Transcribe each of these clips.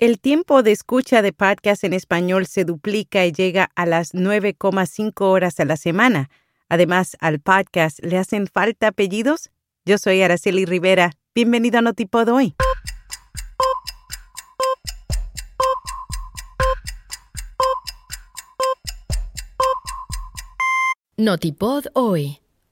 El tiempo de escucha de podcast en español se duplica y llega a las 9,5 horas a la semana. Además, al podcast le hacen falta apellidos. Yo soy Araceli Rivera. Bienvenido a Notipod hoy. Notipod hoy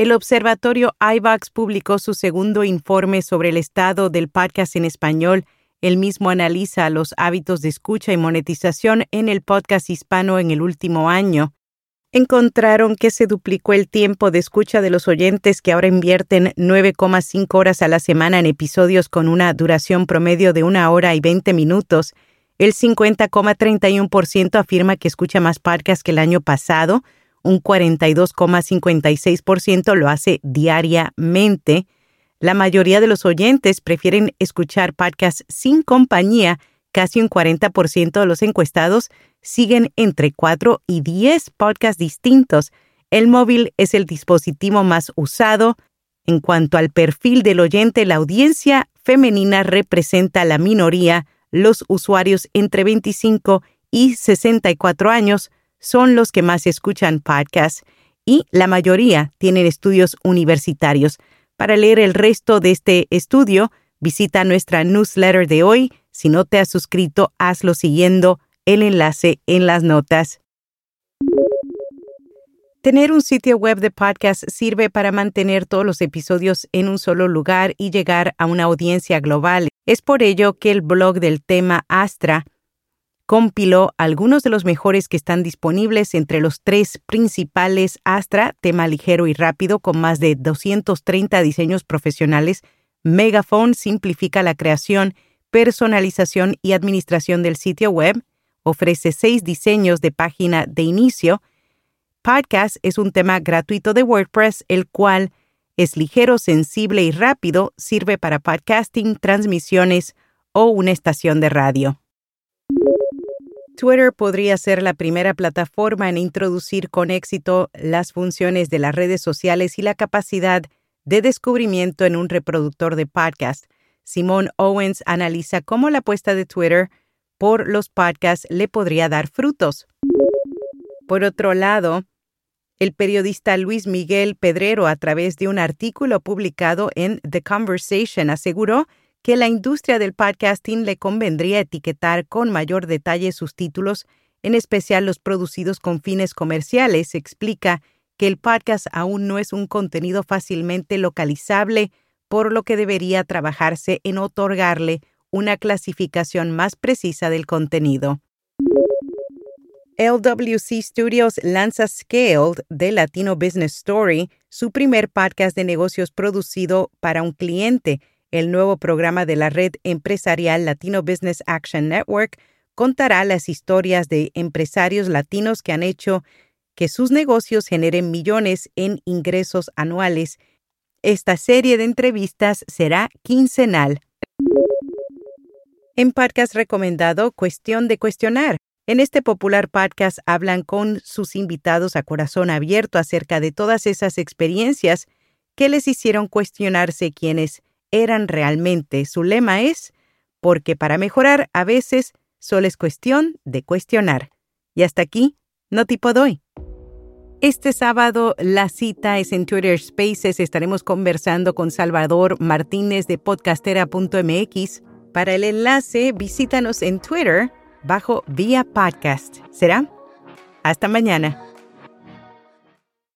El observatorio iVox publicó su segundo informe sobre el estado del podcast en español. El mismo analiza los hábitos de escucha y monetización en el podcast hispano en el último año. Encontraron que se duplicó el tiempo de escucha de los oyentes que ahora invierten 9,5 horas a la semana en episodios con una duración promedio de una hora y 20 minutos. El 50,31% afirma que escucha más podcasts que el año pasado, un 42,56% lo hace diariamente. La mayoría de los oyentes prefieren escuchar podcasts sin compañía. Casi un 40% de los encuestados siguen entre 4 y 10 podcasts distintos. El móvil es el dispositivo más usado. En cuanto al perfil del oyente, la audiencia femenina representa la minoría. Los usuarios entre 25 y 64 años son los que más escuchan podcasts y la mayoría tienen estudios universitarios. Para leer el resto de este estudio, visita nuestra newsletter de hoy. Si no te has suscrito, hazlo siguiendo el enlace en las notas. Tener un sitio web de podcast sirve para mantener todos los episodios en un solo lugar y llegar a una audiencia global. Es por ello que el blog del tema Astra compiló algunos de los mejores que están disponibles entre los tres principales Astra, tema ligero y rápido, con más de 230 diseños profesionales. Megaphone simplifica la creación, personalización y administración del sitio web. Ofrece seis diseños de página de inicio. Podcast es un tema gratuito de WordPress, el cual es ligero, sensible y rápido, sirve para podcasting, transmisiones o una estación de radio. Twitter podría ser la primera plataforma en introducir con éxito las funciones de las redes sociales y la capacidad de descubrimiento en un reproductor de podcast. Simone Owens analiza cómo la apuesta de Twitter por los podcasts le podría dar frutos. Por otro lado, el periodista Luis Miguel Pedrero, a través de un artículo publicado en The Conversation, aseguró que la industria del podcasting le convendría etiquetar con mayor detalle sus títulos, en especial los producidos con fines comerciales. Explica que el podcast aún no es un contenido fácilmente localizable, por lo que debería trabajarse en otorgarle una clasificación más precisa del contenido. LWC Studios lanza Scaled de Latino Business Story, su primer podcast de negocios producido para un cliente el nuevo programa de la red empresarial Latino Business Action Network contará las historias de empresarios latinos que han hecho que sus negocios generen millones en ingresos anuales. Esta serie de entrevistas será quincenal. En podcast recomendado Cuestión de Cuestionar. En este popular podcast hablan con sus invitados a corazón abierto acerca de todas esas experiencias que les hicieron cuestionarse quiénes eran realmente. Su lema es, porque para mejorar a veces solo es cuestión de cuestionar. Y hasta aquí, no tipo doy. Este sábado la cita es en Twitter Spaces. Estaremos conversando con Salvador Martínez de podcastera.mx. Para el enlace, visítanos en Twitter bajo Vía Podcast. ¿Será? Hasta mañana.